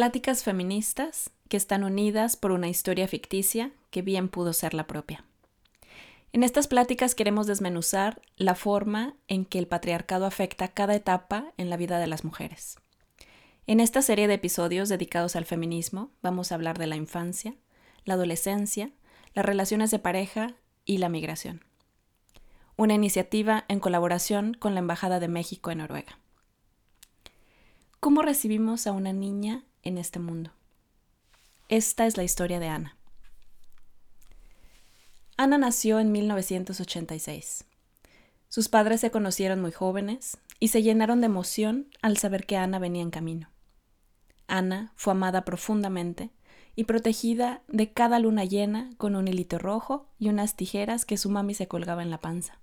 Pláticas feministas que están unidas por una historia ficticia que bien pudo ser la propia. En estas pláticas queremos desmenuzar la forma en que el patriarcado afecta cada etapa en la vida de las mujeres. En esta serie de episodios dedicados al feminismo vamos a hablar de la infancia, la adolescencia, las relaciones de pareja y la migración. Una iniciativa en colaboración con la Embajada de México en Noruega. ¿Cómo recibimos a una niña en este mundo? Esta es la historia de Ana. Ana nació en 1986. Sus padres se conocieron muy jóvenes y se llenaron de emoción al saber que Ana venía en camino. Ana fue amada profundamente y protegida de cada luna llena con un hilito rojo y unas tijeras que su mami se colgaba en la panza.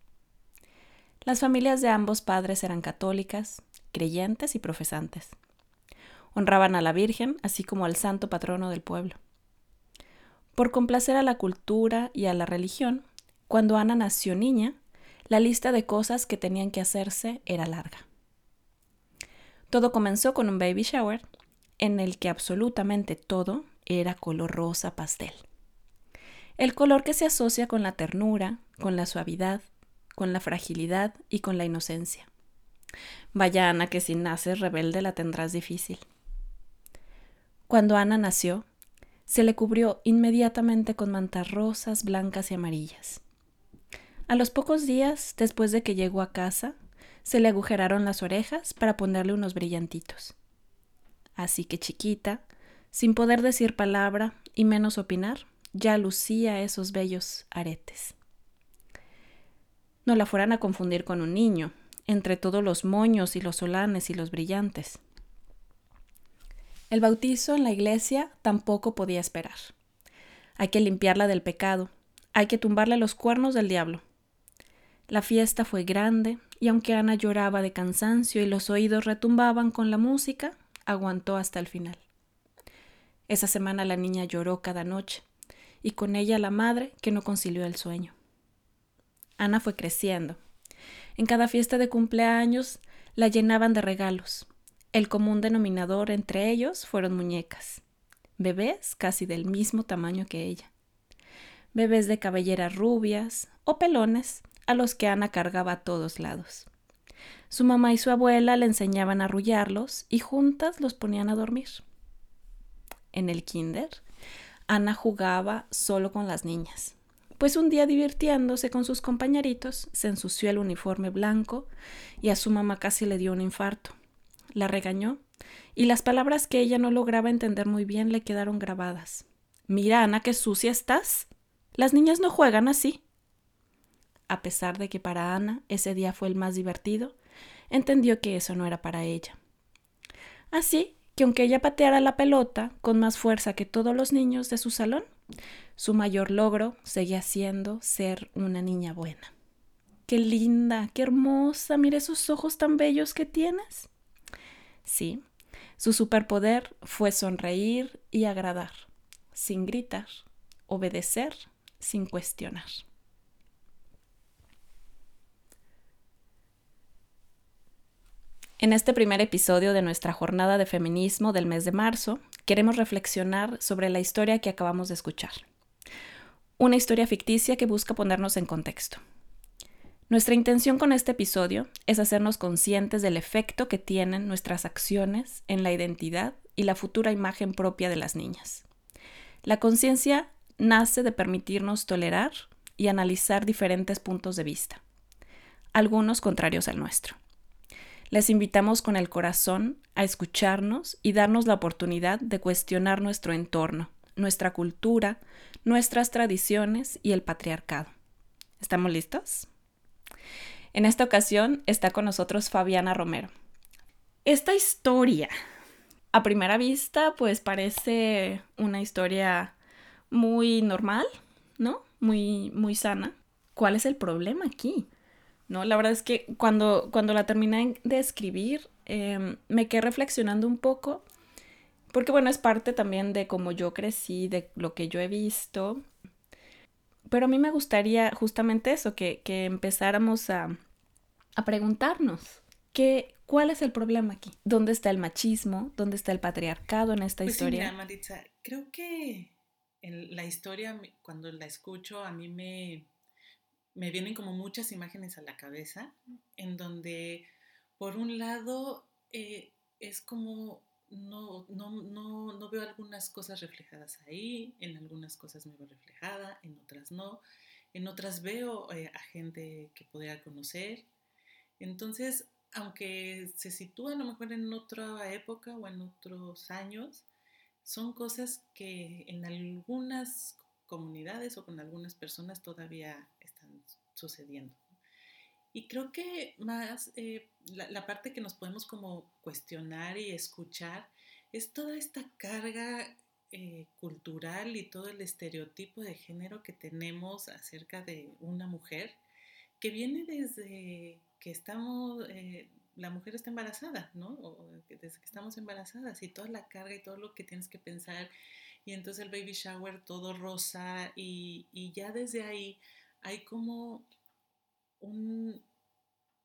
Las familias de ambos padres eran católicas, creyentes y profesantes. Honraban a la Virgen, así como al santo patrono del pueblo. Por complacer a la cultura y a la religión, cuando Ana nació niña, la lista de cosas que tenían que hacerse era larga. Todo comenzó con un baby shower en el que absolutamente todo era color rosa pastel. El color que se asocia con la ternura, con la suavidad, con la fragilidad y con la inocencia. Vaya Ana que si naces rebelde la tendrás difícil. Cuando Ana nació, se le cubrió inmediatamente con mantas rosas, blancas y amarillas. A los pocos días después de que llegó a casa, se le agujeraron las orejas para ponerle unos brillantitos. Así que chiquita, sin poder decir palabra y menos opinar, ya lucía esos bellos aretes. No la fueran a confundir con un niño, entre todos los moños y los solanes y los brillantes. El bautizo en la iglesia tampoco podía esperar. Hay que limpiarla del pecado, hay que tumbarle los cuernos del diablo. La fiesta fue grande, y aunque Ana lloraba de cansancio y los oídos retumbaban con la música, aguantó hasta el final. Esa semana la niña lloró cada noche, y con ella la madre que no concilió el sueño. Ana fue creciendo. En cada fiesta de cumpleaños la llenaban de regalos, el común denominador entre ellos fueron muñecas, bebés casi del mismo tamaño que ella, bebés de cabelleras rubias o pelones a los que Ana cargaba a todos lados. Su mamá y su abuela le enseñaban a arrullarlos y juntas los ponían a dormir. En el kinder, Ana jugaba solo con las niñas, pues un día divirtiéndose con sus compañeritos se ensució el uniforme blanco y a su mamá casi le dio un infarto la regañó, y las palabras que ella no lograba entender muy bien le quedaron grabadas. Mira, Ana, qué sucia estás. Las niñas no juegan así. A pesar de que para Ana ese día fue el más divertido, entendió que eso no era para ella. Así que aunque ella pateara la pelota con más fuerza que todos los niños de su salón, su mayor logro seguía siendo ser una niña buena. Qué linda, qué hermosa, mira esos ojos tan bellos que tienes. Sí, su superpoder fue sonreír y agradar, sin gritar, obedecer, sin cuestionar. En este primer episodio de nuestra jornada de feminismo del mes de marzo, queremos reflexionar sobre la historia que acabamos de escuchar. Una historia ficticia que busca ponernos en contexto. Nuestra intención con este episodio es hacernos conscientes del efecto que tienen nuestras acciones en la identidad y la futura imagen propia de las niñas. La conciencia nace de permitirnos tolerar y analizar diferentes puntos de vista, algunos contrarios al nuestro. Les invitamos con el corazón a escucharnos y darnos la oportunidad de cuestionar nuestro entorno, nuestra cultura, nuestras tradiciones y el patriarcado. ¿Estamos listos? En esta ocasión está con nosotros Fabiana Romero. Esta historia, a primera vista, pues parece una historia muy normal, ¿no? Muy, muy sana. ¿Cuál es el problema aquí? ¿No? La verdad es que cuando, cuando la terminé de escribir, em, me quedé reflexionando un poco, porque bueno, es parte también de cómo yo crecí, de lo que yo he visto, pero a mí me gustaría justamente eso, que, empezáramos a, preguntarnos, ¿qué, ¿Cuál es el problema aquí? ¿Dónde está el machismo? ¿Dónde está el patriarcado en esta pues historia? Sí, mira, Maritza, creo que en la historia, cuando la escucho, a mí me, me vienen como muchas imágenes a la cabeza, en donde, por un lado, eh, es como no, no, no, no, veo algunas cosas reflejadas ahí, en algunas cosas me veo reflejada, en otras no, en otras veo eh, a gente que podría conocer. Entonces, aunque se sitúa a lo mejor en otra época o en otros años, son cosas que en algunas comunidades o con algunas personas todavía están sucediendo. Y creo que más eh, la, parte que nos podemos como cuestionar y escuchar es toda esta carga eh, cultural y todo el estereotipo de género que tenemos acerca de una mujer, que viene desde que estamos, eh, la mujer está embarazada, ¿no? O desde que estamos embarazadas y toda la carga y todo lo que tienes que pensar. Y entonces el baby shower todo rosa y, y ya desde ahí hay como un,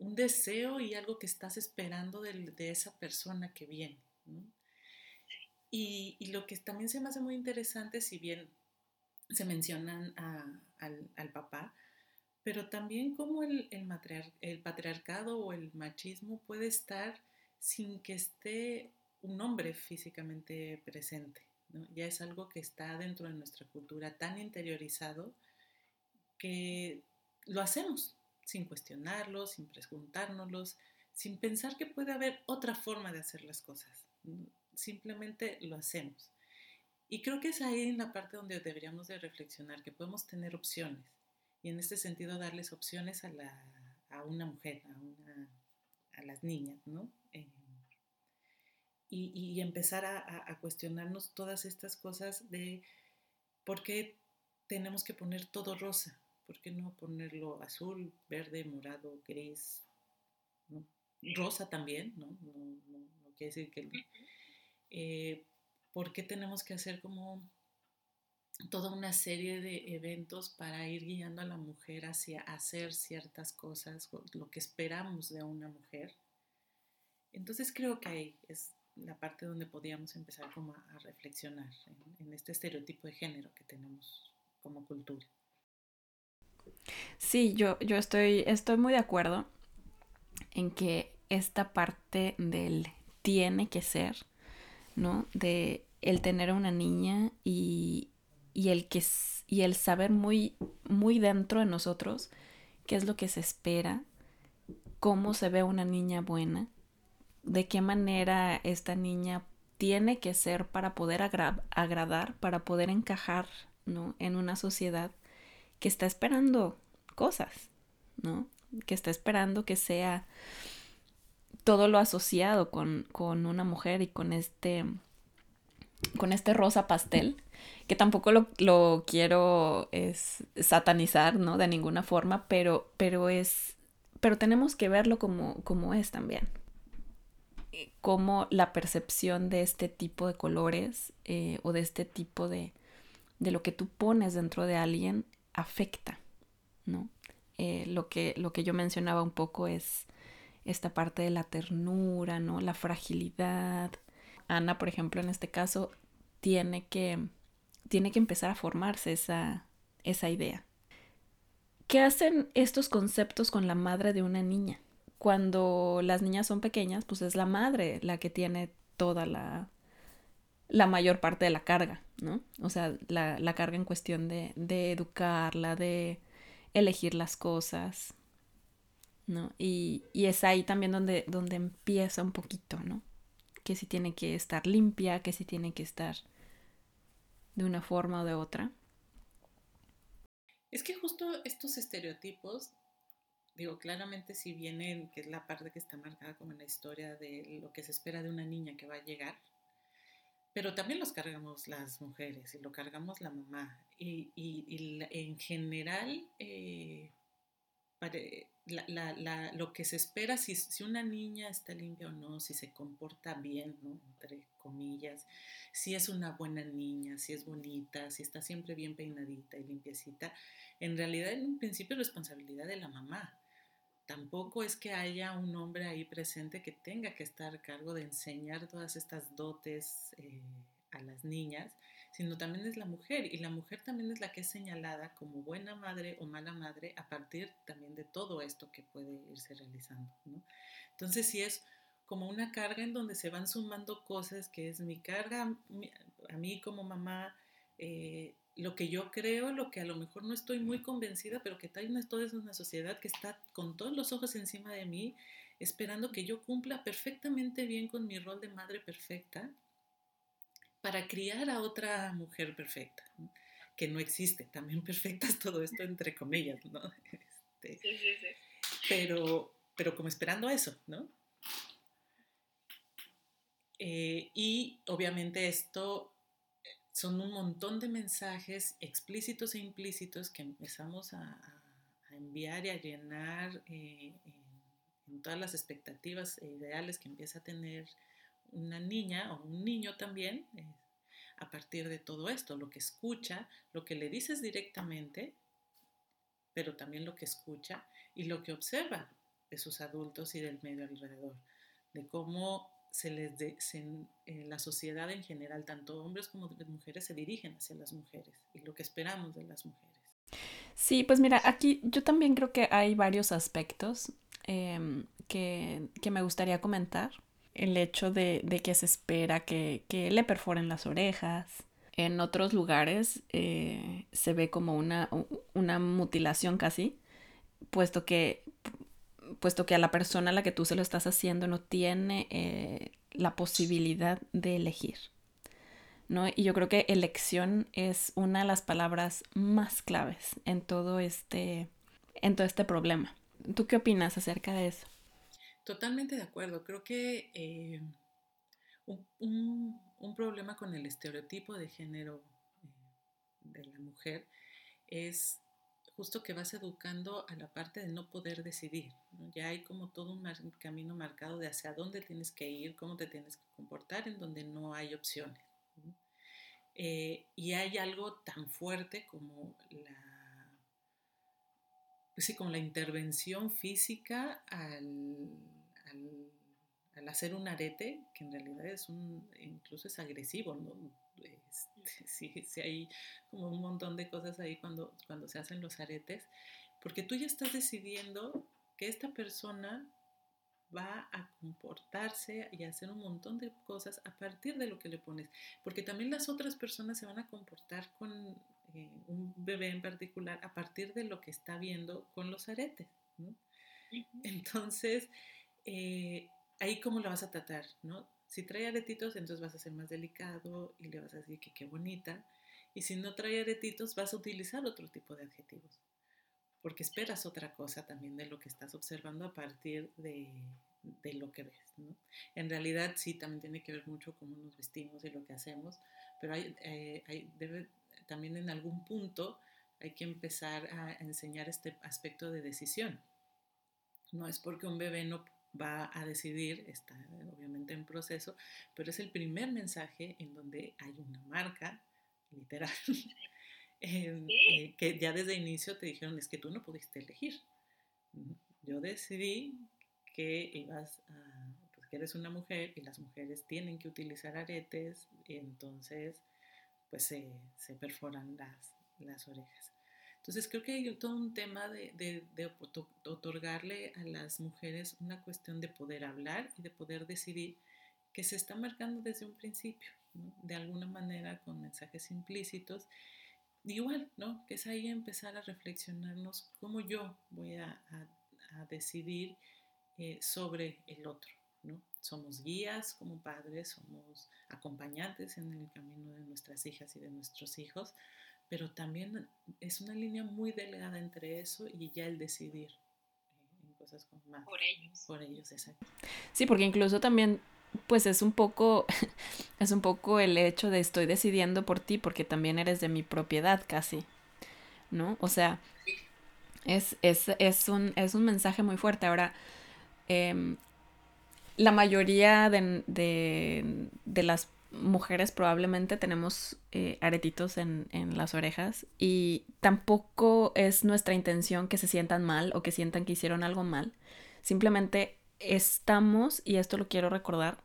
un, deseo y algo que estás esperando de, esa persona que viene. Y, lo que también se me hace muy interesante, si bien se mencionan al, papá, pero también cómo el, patriarcado o el machismo puede estar sin que esté un hombre físicamente presente. Ya es algo que está dentro de nuestra cultura tan interiorizado que lo hacemos sin cuestionarlo, sin preguntárnoslo, sin pensar que puede haber otra forma de hacer las cosas. Simplemente lo hacemos. Y creo que es ahí en la parte donde deberíamos de reflexionar, que podemos tener opciones y en este sentido darles opciones a, la, a una mujer, a, una, a las niñas, ¿no? Eh, y, y, empezar a, a, cuestionarnos todas estas cosas de por qué tenemos que poner todo rosa, por qué no ponerlo azul, verde, morado, gris, ¿no? rosa también, ¿no? No, no, no quiere decir que... Eh, ¿Por qué tenemos que hacer como toda una serie de eventos para ir guiando a la mujer hacia hacer ciertas cosas, lo que esperamos de una mujer. Entonces creo que ahí es la parte donde podríamos empezar como a, reflexionar en, este estereotipo de género que tenemos como cultura. Sí, yo, yo estoy, estoy muy de acuerdo en que esta parte del tiene que ser, ¿no? De el tener una niña y, y el, que, y el saber muy, muy dentro de nosotros qué es lo que se espera, cómo se ve una niña buena, de qué manera esta niña tiene que ser para poder agradar, para poder encajar ¿no? en una sociedad que está esperando cosas, ¿no? que está esperando que sea todo lo asociado con, con una mujer y con este con este rosa pastel, que tampoco lo, quiero es, satanizar, ¿no? De ninguna forma, pero, pero es, pero tenemos que verlo como, como es también. Como la percepción de este tipo de colores eh, o de este tipo de, de lo que tú pones dentro de alguien afecta, ¿no? Eh, lo, que, lo que yo mencionaba un poco es esta parte de la ternura, ¿no? La fragilidad, Ana, por ejemplo, en este caso, tiene que, tiene que empezar a formarse esa, esa idea. ¿Qué hacen estos conceptos con la madre de una niña? Cuando las niñas son pequeñas, pues es la madre la que tiene toda la, la mayor parte de la carga, ¿no? O sea, la, la carga en cuestión de, de, educarla, de elegir las cosas, ¿no? Y, y es ahí también donde, donde empieza un poquito, ¿no? que si tiene que estar limpia, que si tiene que estar de una forma o de otra. Es que justo estos estereotipos, digo, claramente si vienen, que es la parte que está marcada como en la historia de lo que se espera de una niña que va a llegar, pero también los cargamos las mujeres y lo cargamos la mamá. Y, en general, eh, la, lo que se espera, si, si, una niña está limpia o no, si se comporta bien, ¿no? entre comillas, si es una buena niña, si es bonita, si está siempre bien peinadita y limpiecita, en realidad en un principio es responsabilidad de la mamá. Tampoco es que haya un hombre ahí presente que tenga que estar a cargo de enseñar todas estas dotes eh, a las niñas, sino también es la mujer y la mujer también es la que es señalada como buena madre o mala madre a partir también de todo esto que puede irse realizando. Entonces sí es como una carga en donde se van sumando cosas que es mi carga a mí como mamá, eh, lo que yo creo, lo que a lo mejor no estoy muy convencida, pero que tal vez toda es una sociedad que está con todos los ojos encima de mí, esperando que yo cumpla perfectamente bien con mi rol de madre perfecta para criar a otra mujer perfecta, que no existe, también perfecta es todo esto entre comillas, ¿no? Este, sí, sí, sí. Pero, pero como esperando eso, ¿no? Eh, y obviamente esto son un montón de mensajes explícitos e implícitos que empezamos a, enviar y a llenar eh, en, todas las expectativas e ideales que empieza a tener una niña o un niño también eh, a partir de todo esto, lo que escucha, lo que le dices directamente, pero también lo que escucha y lo que observa de sus adultos y del medio alrededor, de cómo se les de, la sociedad en general, tanto hombres como mujeres, se dirigen hacia las mujeres y lo que esperamos de las mujeres. Sí, pues mira, aquí yo también creo que hay varios aspectos em, que, que, me gustaría comentar. El hecho de, de que se espera que, que, le perforen las orejas. En otros lugares eh, se ve como una, una mutilación casi, puesto que puesto que a la persona a la que tú se lo estás haciendo no tiene eh, la posibilidad de elegir. ¿no? Y yo creo que elección es una de las palabras más claves en todo este, en todo este problema. ¿Tú qué opinas acerca de eso? Totalmente de acuerdo. Creo que eh, un, un, problema con el estereotipo de género eh, de la mujer es justo que vas educando a la parte de no poder decidir. Ya hay como todo un camino marcado de hacia dónde tienes que ir, cómo te tienes que comportar, en donde no hay opciones. Eh, y hay algo tan fuerte como la, pues sí, como la intervención física al, al, hacer un arete, que en realidad es un, incluso es agresivo, ¿no? Este, sí, sí hay como un montón de cosas ahí cuando, cuando se hacen los aretes, porque tú ya estás decidiendo que esta persona va a comportarse y a hacer un montón de cosas a partir de lo que le pones, porque también las otras personas se van a comportar con eh, un bebé en particular a partir de lo que está viendo con los aretes. Entonces, eh, ahí cómo lo vas a tratar, ¿no? Si trae aretitos, entonces vas a ser más delicado y le vas a decir que qué bonita. Y si no trae aretitos, vas a utilizar otro tipo de adjetivos. Porque esperas otra cosa también de lo que estás observando a partir de, de lo que ves. ¿no? En realidad sí, también tiene que ver mucho cómo nos vestimos y lo que hacemos, pero hay, eh, hay debe, también en algún punto hay que empezar a enseñar este aspecto de decisión. No es porque un bebé no va a decidir, está obviamente en proceso, pero es el primer mensaje en donde hay una marca, literal, eh, que ya desde el inicio te dijeron, es que tú no pudiste elegir. Yo decidí que ibas a, pues que eres una mujer y las mujeres tienen que utilizar aretes, y entonces pues se, se perforan las, las orejas. Entonces creo que hay todo un tema de, otorgarle a las mujeres una cuestión de poder hablar y de poder decidir que se está marcando desde un principio, de alguna manera con mensajes implícitos. Igual, ¿no? Que es ahí empezar a reflexionarnos cómo yo voy a, decidir eh, sobre el otro, ¿no? Somos guías como padres, somos acompañantes en el camino de nuestras hijas y de nuestros hijos, pero también es una línea muy delgada entre eso y ya el decidir en cosas como más. Por ellos. Por ellos, exacto. Sí, porque incluso también, pues es un poco, es un poco el hecho de estoy decidiendo por ti porque también eres de mi propiedad casi, ¿no? O sea, es, es, es, un, es un mensaje muy fuerte. Ahora, eh, la mayoría de, de, de las mujeres probablemente tenemos eh, aretitos en, en, las orejas y tampoco es nuestra intención que se sientan mal o que sientan que hicieron algo mal. Simplemente estamos, y esto lo quiero recordar,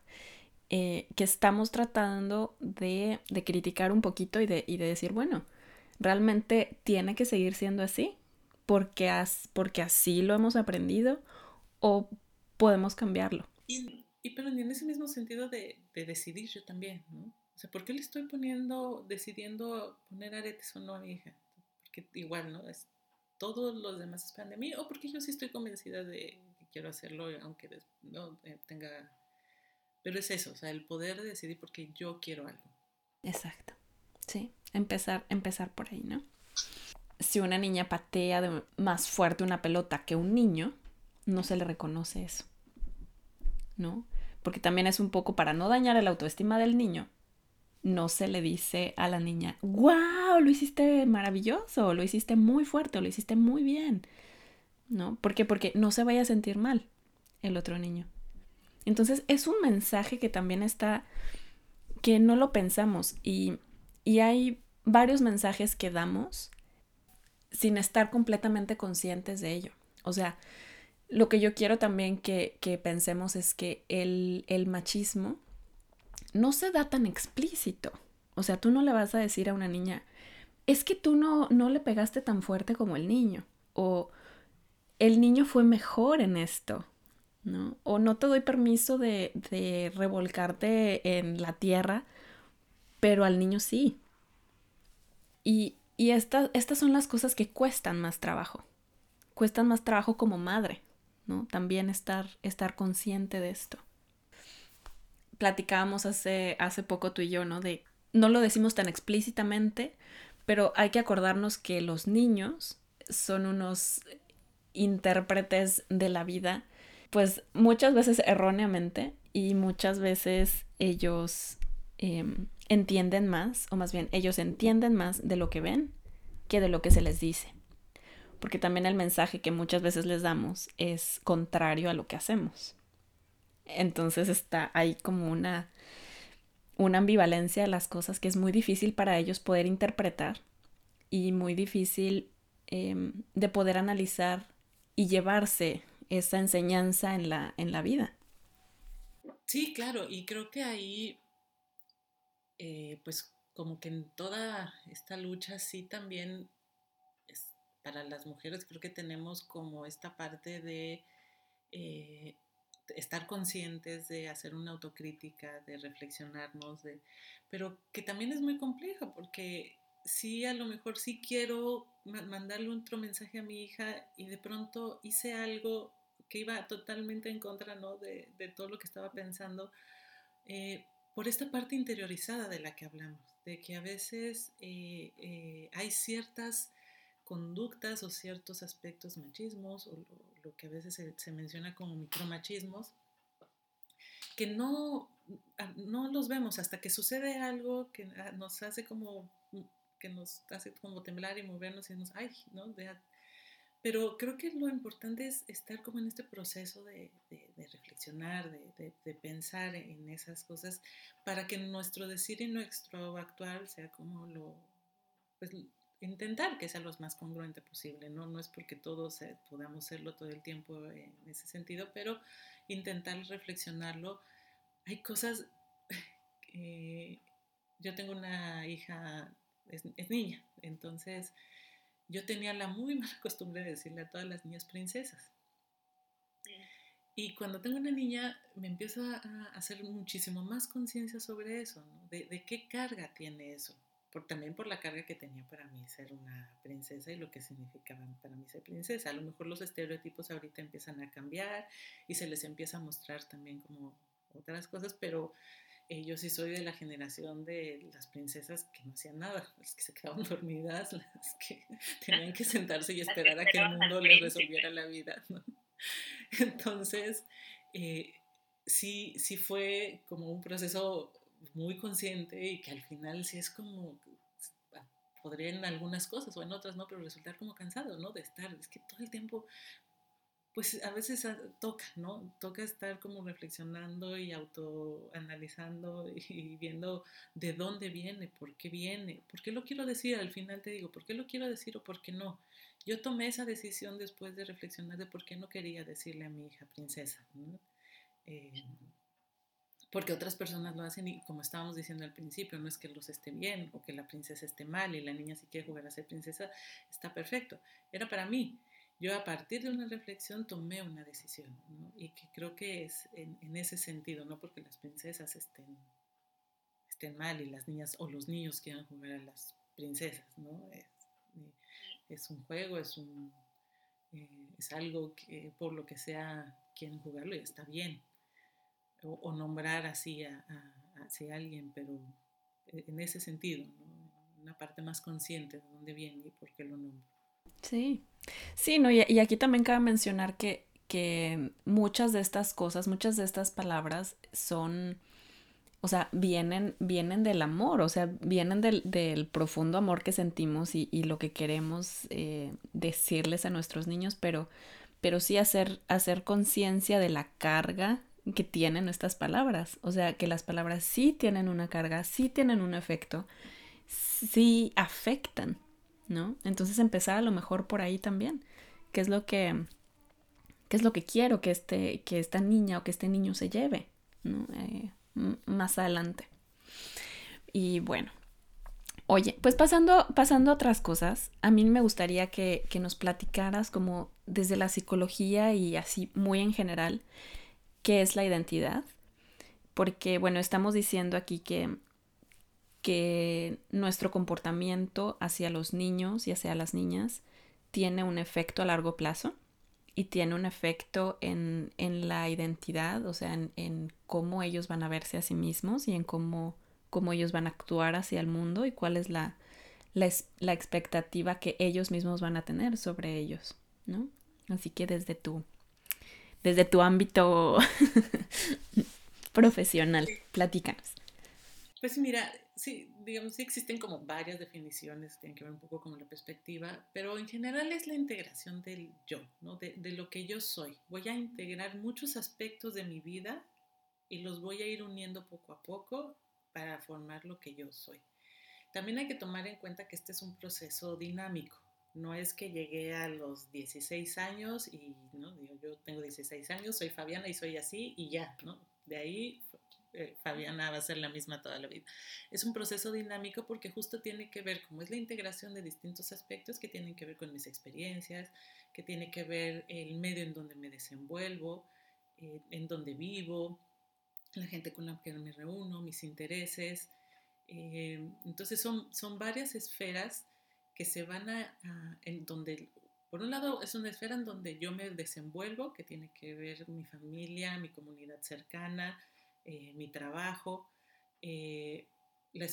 eh, que estamos tratando de, de, criticar un poquito y de, y de decir, bueno, realmente tiene que seguir siendo así porque, porque así lo hemos aprendido o podemos cambiarlo. Y pero en ese mismo sentido de, de, decidir yo también, ¿no? O sea, ¿por qué le estoy poniendo, decidiendo poner aretes o no a mi hija? Porque igual, ¿no? Todos los demás esperan de mí o porque yo sí estoy convencida de que quiero hacerlo, aunque no eh, tenga... Pero es eso, o sea, el poder decidir porque yo quiero algo. Exacto. Sí, empezar, empezar por ahí, ¿no? Si una niña patea de más fuerte una pelota que un niño, no se le reconoce eso. ¿No? Porque también es un poco para no dañar el autoestima del niño, no se le dice a la niña, wow, lo hiciste maravilloso, lo hiciste muy fuerte, lo hiciste muy bien. ¿No? ¿Por qué? Porque no se vaya a sentir mal el otro niño. Entonces es un mensaje que también está, que no lo pensamos y, y hay varios mensajes que damos sin estar completamente conscientes de ello. O sea, lo que yo quiero también que, pensemos es que el, el, machismo no se da tan explícito. O sea, tú no le vas a decir a una niña, es que tú no, no le pegaste tan fuerte como el niño. O el niño fue mejor en esto. ¿no? O no te doy permiso de, de revolcarte en la tierra, pero al niño sí. Y, y estas son las cosas que cuestan más trabajo. Cuestan más trabajo como madre. También estar, estar consciente de esto. Platicábamos hace, hace poco tú y yo, ¿no? De, no lo decimos tan explícitamente, pero hay que acordarnos que los niños son unos intérpretes de la vida, pues muchas veces erróneamente y muchas veces ellos em, entienden más, o más bien ellos entienden más de lo que ven que de lo que se les dice porque también el mensaje que muchas veces les damos es contrario a lo que hacemos. Entonces está ahí como una, una ambivalencia de las cosas que es muy difícil para ellos poder interpretar y muy difícil eh, de poder analizar y llevarse esa enseñanza en la, en la vida. Sí, claro, y creo que ahí, eh, pues como que en toda esta lucha sí también para las mujeres creo que tenemos como esta parte de eh, estar conscientes, de hacer una autocrítica, de reflexionarnos, de, pero que también es muy complejo porque sí, a lo mejor sí quiero mandarle otro mensaje a mi hija y de pronto hice algo que iba totalmente en contra ¿no? de, de todo lo que estaba pensando, eh, por esta parte interiorizada de la que hablamos, de que a veces eh, hay ciertas conductas o ciertos aspectos machismos o lo, que a veces se, menciona como micromachismos que no, ah, no los vemos hasta que sucede algo que ah, nos hace como que nos hace como temblar y movernos y decimos, ay, ¿no? pero creo que lo importante es estar como en este proceso de, reflexionar, de, de, pensar en esas cosas, para que nuestro decir y nuestro actuar sea como lo, pues, intentar que sea lo más congruente posible, ¿no? No es porque todos podamos serlo todo el tiempo en ese sentido, pero intentar reflexionarlo. Hay cosas que yo tengo una hija, es, niña, entonces yo tenía la muy mala costumbre de decirle a todas las niñas princesas. Y cuando tengo una niña, me empiezo a hacer muchísimo más conciencia sobre eso, ¿no? de, de, qué carga tiene eso por, también por la carga que tenía para mí ser una princesa y lo que significaba para mí ser princesa. A lo mejor los estereotipos ahorita empiezan a cambiar y se les empieza a mostrar también como otras cosas, pero eh, yo sí soy de la generación de las princesas que no hacían nada, las que se quedaban dormidas, las que tenían que sentarse y esperar a que el mundo les resolviera la vida. Entonces, eh, sí, sí fue como un proceso muy consciente y que al final sí es como, ah, podría en algunas cosas o en otras no, pero resultar como cansado, ¿no? De estar, es que todo el tiempo, pues a veces toca, ¿no? Toca estar como reflexionando y autoanalizando y viendo de dónde viene, por qué viene, por qué lo quiero decir, al final te digo, por qué lo quiero decir o por qué no. Yo tomé esa decisión después de reflexionar de por qué no quería decirle a mi hija princesa, eh, porque otras personas lo hacen y como estábamos diciendo al principio, no es que los esté bien o que la princesa esté mal y la niña si quiere jugar a ser princesa, está perfecto. Era para mí yo a partir de una reflexión tomé una decisión, ¿no? Y que creo que es en, ese sentido, no porque las princesas estén, mal y las niñas o los niños quieran jugar a las princesas, ¿no? Es, es un juego, es, un, eh, es algo que por lo que sea quieren jugarlo y está bien. O, nombrar así a, a, alguien, pero en ese sentido, una parte más consciente de dónde viene y por qué lo nombro. Sí, sí, no, y, aquí también cabe mencionar que, que muchas de estas cosas, muchas de estas palabras son, o sea, vienen, vienen del amor, o sea, vienen del, del profundo amor que sentimos y, y lo que queremos eh, decirles a nuestros niños, pero, pero sí hacer, hacer conciencia de la carga que tienen estas palabras, o sea, que las palabras sí tienen una carga, sí tienen un efecto, sí afectan, ¿no? Entonces empezar a lo mejor por ahí también. ¿Qué es lo que, qué es lo que quiero que, este, que esta niña o que este niño se lleve, ¿no? Eh, más adelante. Y bueno, oye, pues pasando, pasando a otras cosas, a mí me gustaría que, que nos platicaras como desde la psicología y así muy en general, qué es la identidad. Porque, bueno, estamos diciendo aquí que que nuestro comportamiento hacia los niños y hacia las niñas tiene un efecto a largo plazo y tiene un efecto en, la identidad, o sea, en, cómo ellos van a verse a sí mismos y en cómo, cómo ellos van a actuar hacia el mundo y cuál es la, la, expectativa que ellos mismos van a tener sobre ellos, ¿no? Así que desde tu, desde tu ámbito profesional, platícanos. Pues mira, sí, digamos, sí existen como varias definiciones, tienen que ver un poco con la perspectiva, pero en general es la integración del yo, ¿no? De, de, lo que yo soy. Voy a integrar muchos aspectos de mi vida y los voy a ir uniendo poco a poco para formar lo que yo soy. También hay que tomar en cuenta que este es un proceso dinámico. No es que llegué a los 16 años y, ¿no? Digo, yo tengo 16 años, soy Fabiana y soy así y ya, ¿no? De ahí eh, Fabiana va a ser la misma toda la vida. Es un proceso dinámico porque justo tiene que ver, como es la integración de distintos aspectos que tienen que ver con mis experiencias, que tiene que ver el medio en donde me desenvuelvo, eh, en donde vivo, la gente con la que me reúno, mis intereses. Eh, entonces son, son varias esferas que se van a, en donde por un lado, es una esfera en donde yo me desenvuelvo, que tiene que ver mi familia, mi comunidad cercana, eh, mi trabajo, eh,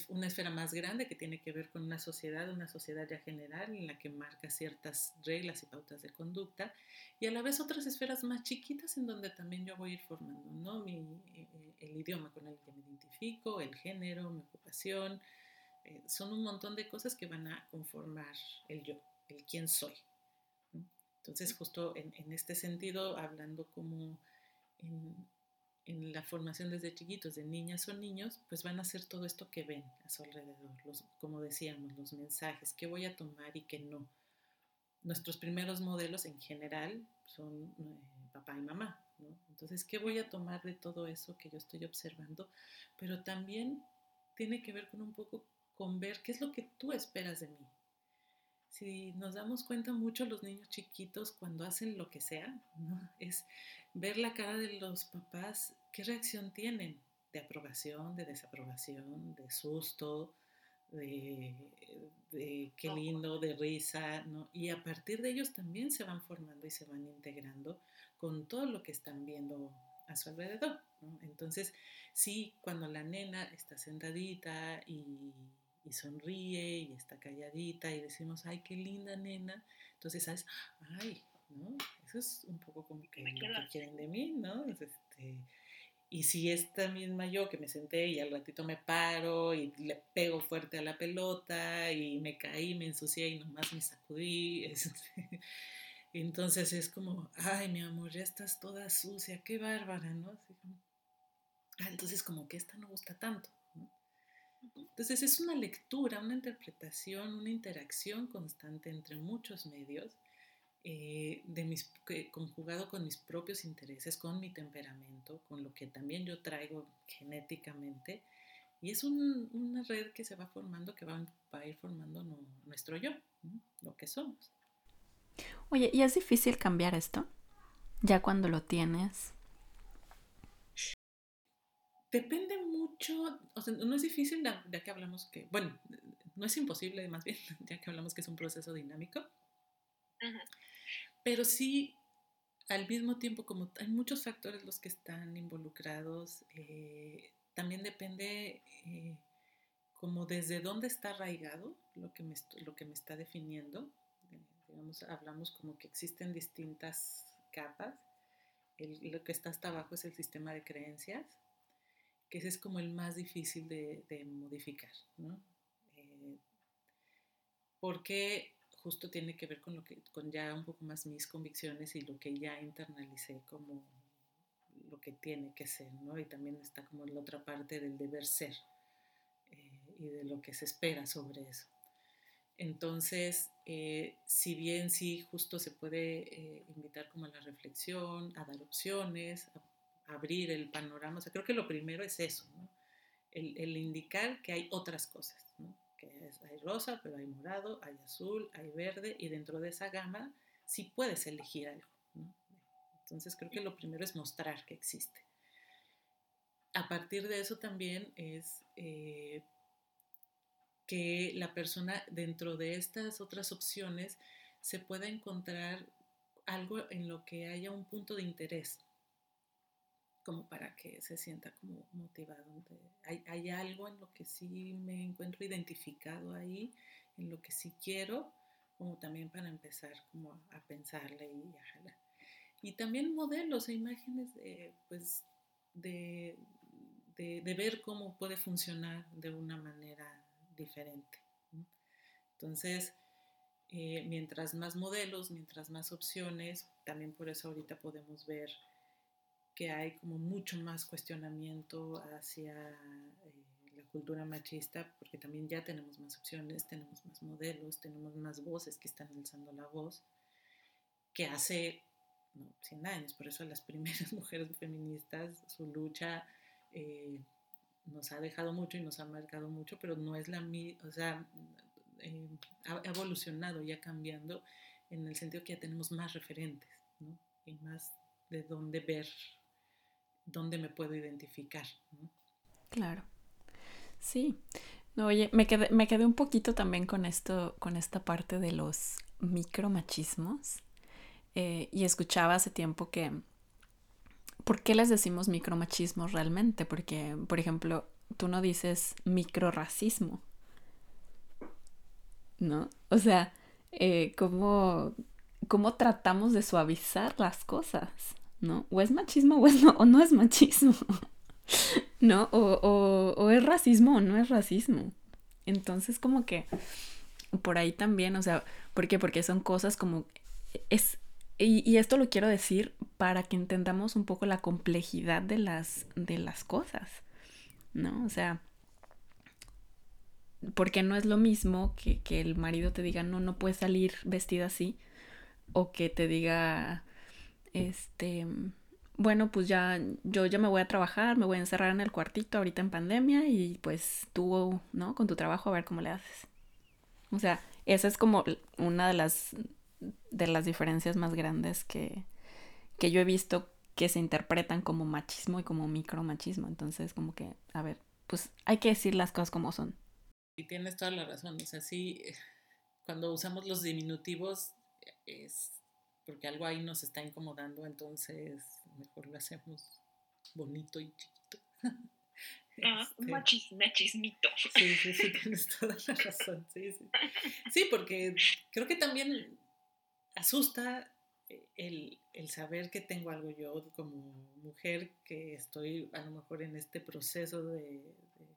una esfera más grande que tiene que ver con una sociedad, una sociedad ya general en la que marca ciertas reglas y pautas de conducta, y a la vez otras esferas más chiquitas en donde también yo voy a ir formando, ¿no? Mi, eh, el idioma con el que me identifico, el género, mi ocupación, son un montón de cosas que van a conformar el yo, el quién soy. Entonces, justo en, en, este sentido, hablando como en, en la formación desde chiquitos de niñas o niños, pues van a hacer todo esto que ven a su alrededor, los, como decíamos, los mensajes, qué voy a tomar y qué no. Nuestros primeros modelos en general son eh, papá y mamá, ¿no? Entonces, ¿qué voy a tomar de todo eso que yo estoy observando? Pero también tiene que ver con un poco con ver qué es lo que tú esperas de mí. Si nos damos cuenta mucho los niños chiquitos cuando hacen lo que sea, ¿no? es ver la cara de los papás, qué reacción tienen de aprobación, de desaprobación, de susto, de, qué lindo, de risa, ¿no? Y a partir de ellos también se van formando y se van integrando con todo lo que están viendo a su alrededor, Entonces, sí, cuando la nena está sentadita y, y, sonríe y está calladita y decimos, ay, qué linda nena, entonces sabes, ay, ¿no? Eso es un poco como que lo que quieren de mí, ¿no? Este, y si esta misma yo que me senté y al ratito me paro y le pego fuerte a la pelota y me caí, me ensucié y nomás me sacudí, este, entonces es como, ay, mi amor, ya estás toda sucia, qué bárbara, ¿no? ah, entonces como que esta no gusta tanto. Entonces es una lectura, una interpretación, una interacción constante entre muchos medios, eh, de mis, conjugado con mis propios intereses, con mi temperamento, con lo que también yo traigo genéticamente. Y es una red que se va formando, que va, a ir formando nuestro yo, lo que somos. Oye, ¿y es difícil cambiar esto? Ya cuando lo tienes. Depende mucho, o sea, no es difícil ya que hablamos que, bueno, no es imposible más bien, ya que hablamos que es un proceso dinámico, pero sí, al mismo tiempo, como hay muchos factores los que están involucrados, eh, también depende eh, como desde dónde está arraigado lo que me, lo que me está definiendo. digamos, hablamos como que existen distintas capas. lo que está hasta abajo es el sistema de creencias ese es como el más difícil de, modificar, ¿no? Eh, porque justo tiene que ver con, lo que, con ya un poco más mis convicciones y lo que ya internalicé como lo que tiene que ser, ¿no? Y también está como la otra parte del deber ser eh, y de lo que se espera sobre eso. Entonces, eh, si bien sí justo se puede invitar como a la reflexión, a dar opciones, a abrir el panorama. O sea, creo que lo primero es eso, el, indicar que hay otras cosas, que hay rosa, pero hay morado, hay azul, hay verde, y dentro de esa gama sí puedes elegir algo. Entonces creo que lo primero es mostrar que existe. A partir de eso también es eh, que la persona dentro de estas otras opciones se pueda encontrar algo en lo que haya un punto de interés como para que se sienta como motivado. Hay, hay, algo en lo que sí me encuentro identificado ahí, en lo que sí quiero, como también para empezar como a, pensarle y a jalar. Y también modelos e imágenes de, pues, de, de, ver cómo puede funcionar de una manera diferente. Entonces, eh, mientras más modelos, mientras más opciones, también por eso ahorita podemos ver que hay como mucho más cuestionamiento hacia eh, la cultura machista, porque también ya tenemos más opciones, tenemos más modelos, tenemos más voces que están alzando la voz, que hace no, 100 años, por eso las primeras mujeres feministas, su lucha eh, nos ha dejado mucho y nos ha marcado mucho, pero no es la misma, o sea, eh, ha evolucionado y ha cambiando en el sentido que ya tenemos más referentes, ¿no? Y más de dónde ver dónde me puedo identificar. Claro. Sí. oye, me quedé, me quedé un poquito también con esto, con esta parte de los micromachismos. Eh, y escuchaba hace tiempo que. ¿Por qué les decimos micromachismos realmente? Porque, por ejemplo, tú no dices microracismo. ¿No? O sea, eh, ¿cómo, ¿cómo tratamos de suavizar las cosas? ¿No? O es machismo o, no, o no es machismo, ¿no? O, es racismo o no es racismo. Entonces como que por ahí también, o sea, ¿por qué? Porque son cosas como... Es, y, esto lo quiero decir para que entendamos un poco la complejidad de las, de las cosas, ¿no? O sea, porque no es lo mismo que, que el marido te diga, no, no puedes salir vestida así, o que te diga, este, bueno, pues ya yo ya me voy a trabajar, me voy a encerrar en el cuartito ahorita en pandemia y pues tú, ¿no? Con tu trabajo a ver cómo le haces. O sea, esa es como una de las de las diferencias más grandes que, que yo he visto que se interpretan como machismo y como micromachismo. Entonces, como que, a ver, pues hay que decir las cosas como son. Y tienes toda la razón. O sea, sí, cuando usamos los diminutivos es porque algo ahí nos está incomodando, entonces mejor lo hacemos bonito y chiquito. Ah, este, machismito. Sí, sí, sí, tienes toda la razón. Sí, sí. sí, porque creo que también asusta el, el, saber que tengo algo yo como mujer, que estoy a lo mejor en este proceso de,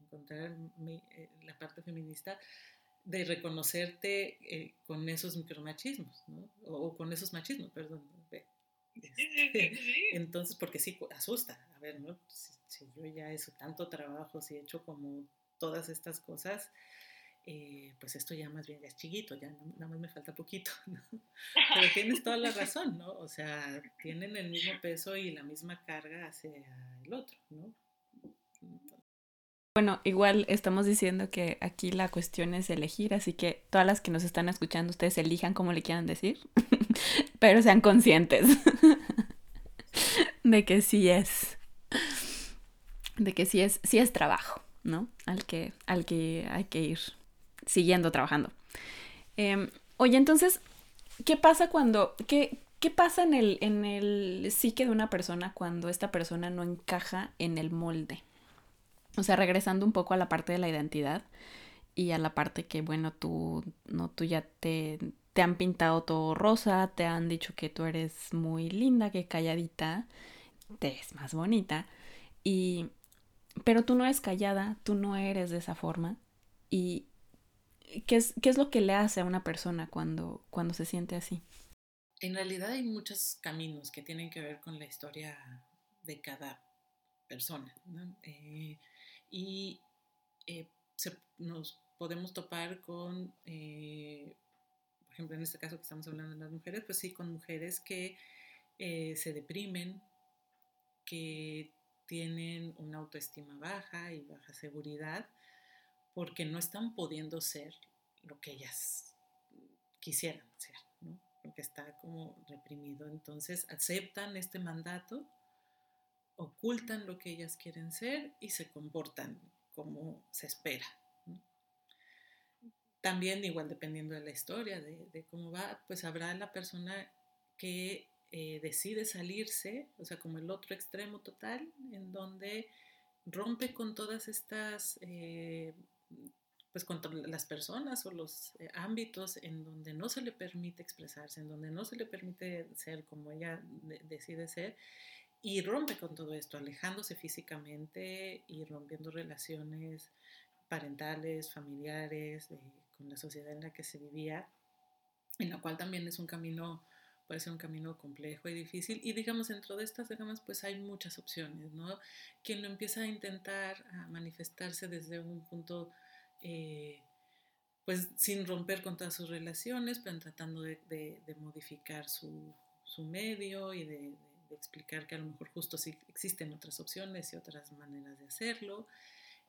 encontrar eh, la parte feminista, de reconocerte eh, con esos micromachismos, ¿no? O, con esos machismos, perdón. Este, entonces, porque sí asusta. A ver, ¿no? Si, yo ya he hecho tanto trabajo, si he hecho como todas estas cosas, eh, pues esto ya más bien ya es chiquito, ya nada más me falta poquito, ¿no? Pero tienes toda la razón, ¿no? O sea, tienen el mismo peso y la misma carga hacia el otro, ¿no? Bueno, igual estamos diciendo que aquí la cuestión es elegir, así que todas las que nos están escuchando, ustedes elijan como le quieran decir, pero sean conscientes de que sí es, de que sí es, sí es trabajo, ¿no? Al que, al que hay que ir siguiendo trabajando. Em, oye, entonces, ¿qué pasa cuando, qué, qué pasa en el, en el psique de una persona cuando esta persona no encaja en el molde? O sea, regresando un poco a la parte de la identidad y a la parte que, bueno, tú, no, tú ya te, te han pintado todo rosa, te han dicho que tú eres muy linda, que calladita, te es más bonita, y, pero tú no eres callada, tú no eres de esa forma, y, ¿Qué es, ¿Qué es lo que le hace a una persona cuando, cuando se siente así? En realidad hay muchos caminos que tienen que ver con la historia de cada persona. Eh, y eh, nos podemos topar con, eh, por ejemplo, en este caso que estamos hablando de las mujeres, pues sí, con mujeres que se deprimen, que tienen una autoestima baja y baja seguridad porque no están pudiendo ser lo que ellas quisieran ser, ¿no? Porque está como reprimido. Entonces aceptan este mandato, ocultan lo que ellas quieren ser y se comportan como se espera. También, igual dependiendo de la historia, de, cómo va, pues habrá la persona que eh, decide salirse, o sea, como el otro extremo total, en donde rompe con todas estas eh, pues contra las personas o los eh, ámbitos en donde no se le permite expresarse, en donde no se le permite ser como ella decide ser y rompe con todo esto, alejándose físicamente y rompiendo relaciones parentales, familiares, con la sociedad en la que se vivía, en la cual también es un camino, puede un camino complejo y difícil. Y digamos, dentro de estas gamas, pues hay muchas opciones, ¿no? Quien lo empieza a intentar a manifestarse desde un punto eh, pues sin romper con todas sus relaciones, pero tratando de, modificar su, medio y de, explicar que a lo mejor justo sí existen otras opciones y otras maneras de hacerlo.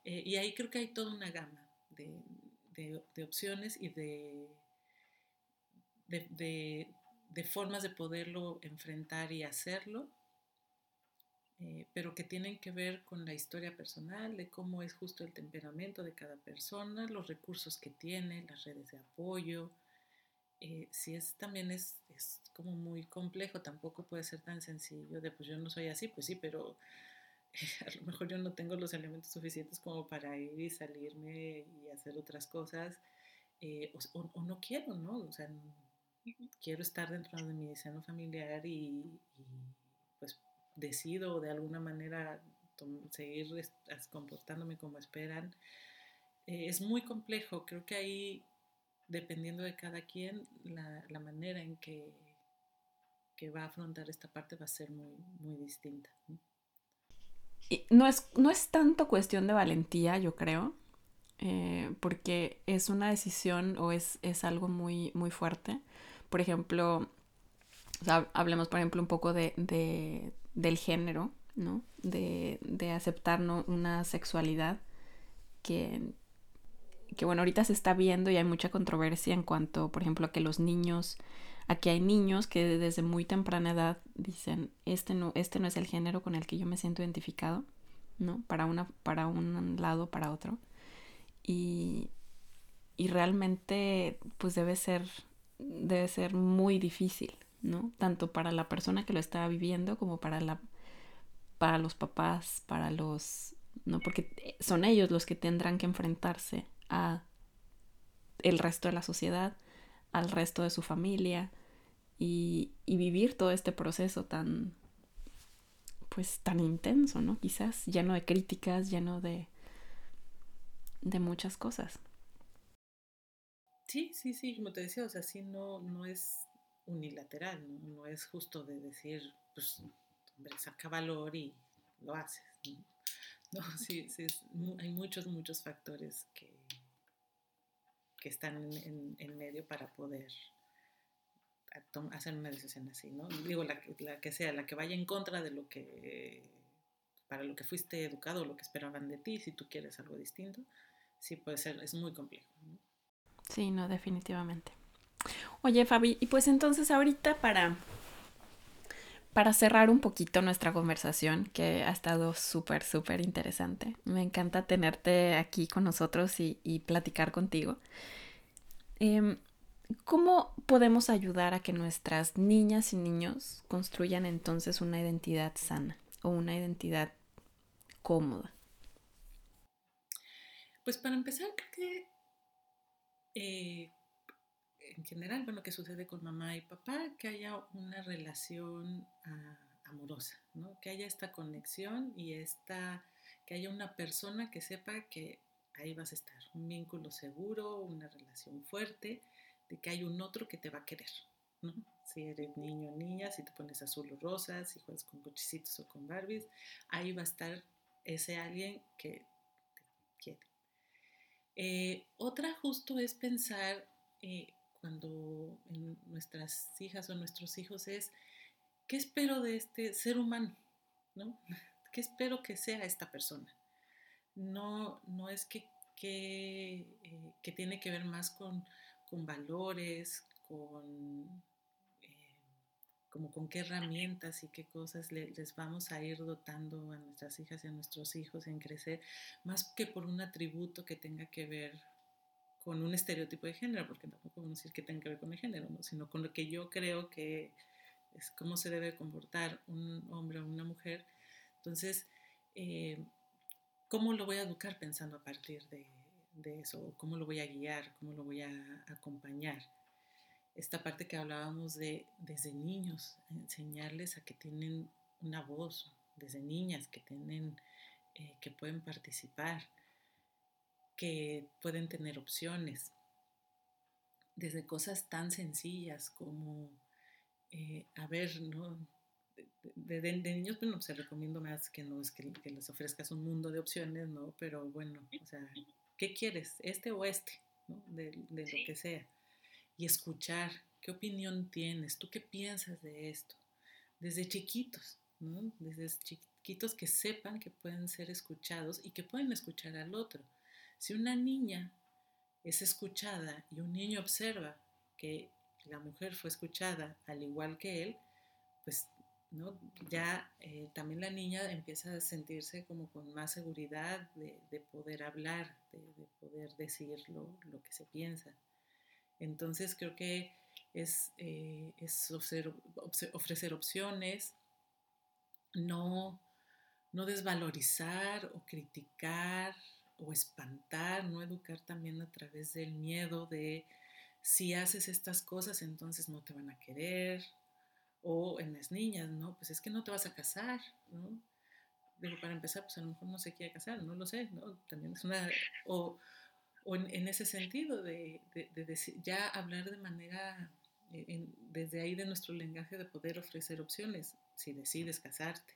Eh, y ahí creo que hay toda una gama de, opciones y de, de formas de poderlo enfrentar y hacerlo eh, pero que tienen que ver con la historia personal, de cómo es justo el temperamento de cada persona, los recursos que tiene, las redes de apoyo. Eh, si es también es, es, como muy complejo, tampoco puede ser tan sencillo de pues yo no soy así, pues sí, pero a lo mejor yo no tengo los elementos suficientes como para ir y salirme y hacer otras cosas, eh, o, no quiero, ¿no? O sea, quiero estar dentro de mi seno familiar y, y pues decido de alguna manera seguir comportándome como esperan, eh, es muy complejo. Creo que ahí, dependiendo de cada quien, la, manera en que, que, va a afrontar esta parte va a ser muy, muy distinta. ¿no? Y no, es, no es tanto cuestión de valentía, yo creo, eh, porque es una decisión o es, es algo muy, muy fuerte. Por ejemplo, hablemos, por ejemplo, un poco de, del género, ¿no? De, de aceptar una sexualidad que, que, bueno, ahorita se está viendo y hay mucha controversia en cuanto, por ejemplo, a que los niños, aquí hay niños que desde muy temprana edad dicen, este no, este no es el género con el que yo me siento identificado, ¿no? Para, una, para un lado, para otro. Y, y realmente, pues debe ser, debe ser muy difícil, ¿no? Tanto para la persona que lo está viviendo como para la para los papás, para los no porque son ellos los que tendrán que enfrentarse a el resto de la sociedad, al resto de su familia y, vivir todo este proceso tan pues tan intenso, ¿no? Quizás lleno de críticas, lleno de de muchas cosas. Sí, sí, sí, como te decía, o sea, sí no, no es unilateral, ¿no? no es justo de decir, pues, saca valor y lo haces. No, sí, sí hay muchos, muchos factores que, que están en, medio para poder hacer una decisión así, ¿no? Digo, la, la, que sea, la que vaya en contra de lo que, para lo que fuiste educado, lo que esperaban de ti, si tú quieres algo distinto, sí puede ser, es muy complejo. Sí, no, definitivamente. Oye, Fabi, y pues entonces ahorita para, para cerrar un poquito nuestra conversación, que ha estado súper, súper interesante. Me encanta tenerte aquí con nosotros y, platicar contigo. Em, ¿Cómo podemos ayudar a que nuestras niñas y niños construyan entonces una identidad sana o una identidad cómoda? Pues para empezar, creo que eh, en general, bueno, que sucede con mamá y papá, que haya una relación ah, amorosa, ¿no? Que haya esta conexión y esta, que haya una persona que sepa que ahí vas a estar, un vínculo seguro, una relación fuerte, de que hay un otro que te va a querer, ¿no? Si eres niño o niña, si te pones azul o rosa, si juegas con cochecitos o con Barbies, ahí va a estar ese alguien que te quiere. Eh, otra justo es pensar eh, cuando nuestras hijas o nuestros hijos es, ¿qué espero de este ser humano? ¿no? ¿Qué espero que sea esta persona? No, no es que, que, eh, que tiene que ver más con, con valores, con como con qué herramientas y qué cosas les vamos a ir dotando a nuestras hijas y a nuestros hijos en crecer, más que por un atributo que tenga que ver con un estereotipo de género, porque tampoco podemos decir que tenga que ver con el género, sino con lo que yo creo que es cómo se debe comportar un hombre o una mujer. Entonces, eh, ¿cómo lo voy a educar pensando a partir de, de eso? ¿Cómo lo voy a guiar? ¿Cómo lo voy a acompañar? esta parte que hablábamos de desde niños, enseñarles a que tienen una voz, desde niñas que tienen, eh, que pueden participar, que pueden tener opciones, desde cosas tan sencillas como, eh, a ver, ¿no? De, de, niños, bueno, se recomiendo más que no es que, les ofrezcas un mundo de opciones, ¿no? Pero bueno, o sea, ¿qué quieres? ¿Este o este? ¿no? De, de lo que sea y escuchar qué opinión tienes, tú qué piensas de esto, desde chiquitos, ¿no? Desde chiquitos que sepan que pueden ser escuchados y que pueden escuchar al otro. Si una niña es escuchada y un niño observa que la mujer fue escuchada al igual que él, pues ¿no? ya eh, también la niña empieza a sentirse como con más seguridad de, poder hablar, de, poder decir lo, lo, que se piensa. Entonces creo que es, eh, ofrecer, opciones, no, no desvalorizar o criticar o espantar, no educar también a través del miedo de si haces estas cosas entonces no te van a querer, o en las niñas, ¿no? Pues es que no te vas a casar, ¿no? Digo, para empezar, pues a lo mejor no se quiere casar, no lo sé, ¿no? También es una... O, o en, ese sentido de, ya hablar de manera, eh, desde ahí de nuestro lenguaje de poder ofrecer opciones, si decides casarte,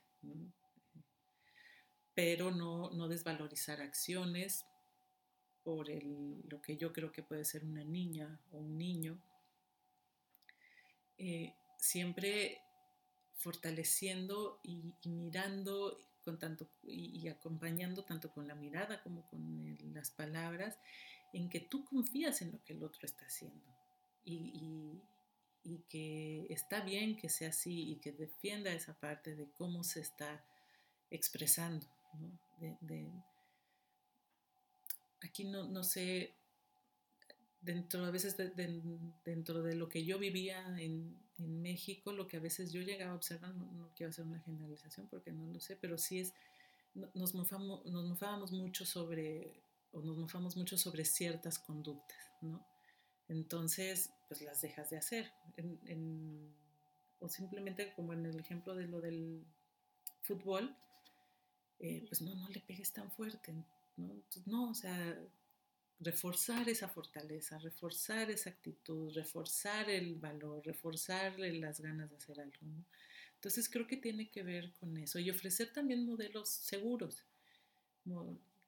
pero no, no, desvalorizar acciones por el, lo que yo creo que puede ser una niña o un niño, eh, siempre fortaleciendo y, mirando con tanto, y, acompañando tanto con la mirada como con las palabras, en que tú confías en lo que el otro está haciendo y, y, que está bien que sea así y que defienda esa parte de cómo se está expresando. De, aquí no, no sé, dentro a veces dentro de lo que yo vivía en, en México, lo que a veces yo llegaba a observar, no, quiero hacer una generalización porque no lo sé, pero sí es, nos mofamos, nos mofábamos mucho sobre, o nos mofamos mucho sobre ciertas conductas, ¿no? Entonces, pues las dejas de hacer. o simplemente como en el ejemplo de lo del fútbol, eh, pues no, no le pegues tan fuerte, ¿no? no, o sea, reforzar esa fortaleza, reforzar esa actitud, reforzar el valor, reforzar las ganas de hacer algo. Entonces creo que tiene que ver con eso y ofrecer también modelos seguros,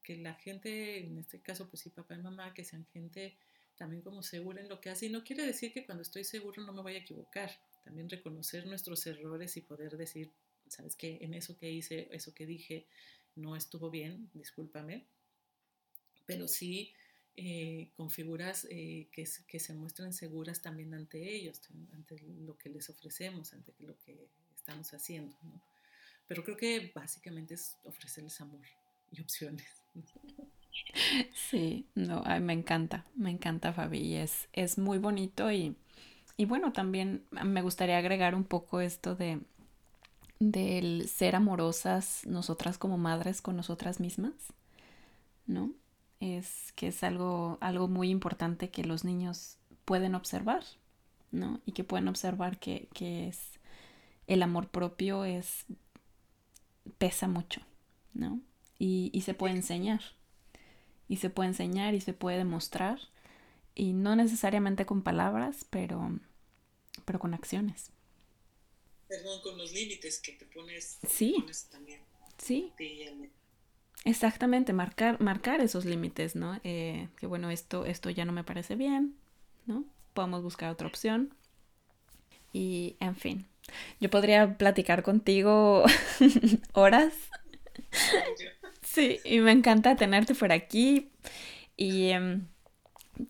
que la gente, en este caso pues sí, papá y mamá, que sean gente también como segura en lo que hace. Y no quiere decir que cuando estoy seguro no me voy a equivocar, también reconocer nuestros errores y poder decir, sabes que en eso que hice, eso que dije, no estuvo bien, discúlpame, pero sí eh, con figuras eh, que, se muestran seguras también ante ellos, ante lo que les ofrecemos, ante lo que estamos haciendo. Pero creo que básicamente es ofrecerles amor y opciones. Sí, no, me encanta, me encanta Fabi, es, es muy bonito y, y bueno, también me gustaría agregar un poco esto de del ser amorosas nosotras como madres con nosotras mismas, ¿no? Es que es algo, algo muy importante que los niños pueden observar, ¿no? Y que pueden observar que, que es el amor propio es pesa mucho, ¿no? Y, y se puede enseñar. Y se puede enseñar y se puede demostrar. Y no necesariamente con palabras, pero, pero con acciones perdón, con los límites que te pones, sí. también. Sí. Exactamente, marcar, marcar esos límites, ¿no? Eh, que bueno, esto, esto ya no me parece bien, ¿no? Podemos buscar otra opción. Y, en fin, yo podría platicar contigo horas. sí, y me encanta tenerte por aquí. Y em,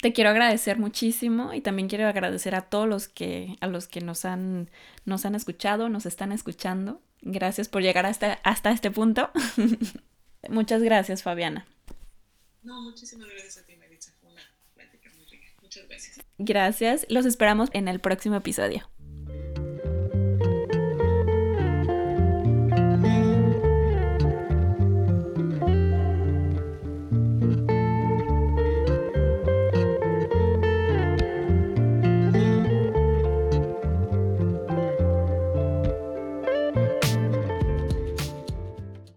te quiero agradecer muchísimo y también quiero agradecer a todos los que, a los que nos han, nos han escuchado, nos están escuchando. Gracias por llegar hasta, hasta este punto. Muchas gracias, Fabiana. No, muchísimas gracias a ti, Maritza. Fue una plática muy rica. Muchas gracias. Gracias. Los esperamos en el próximo episodio.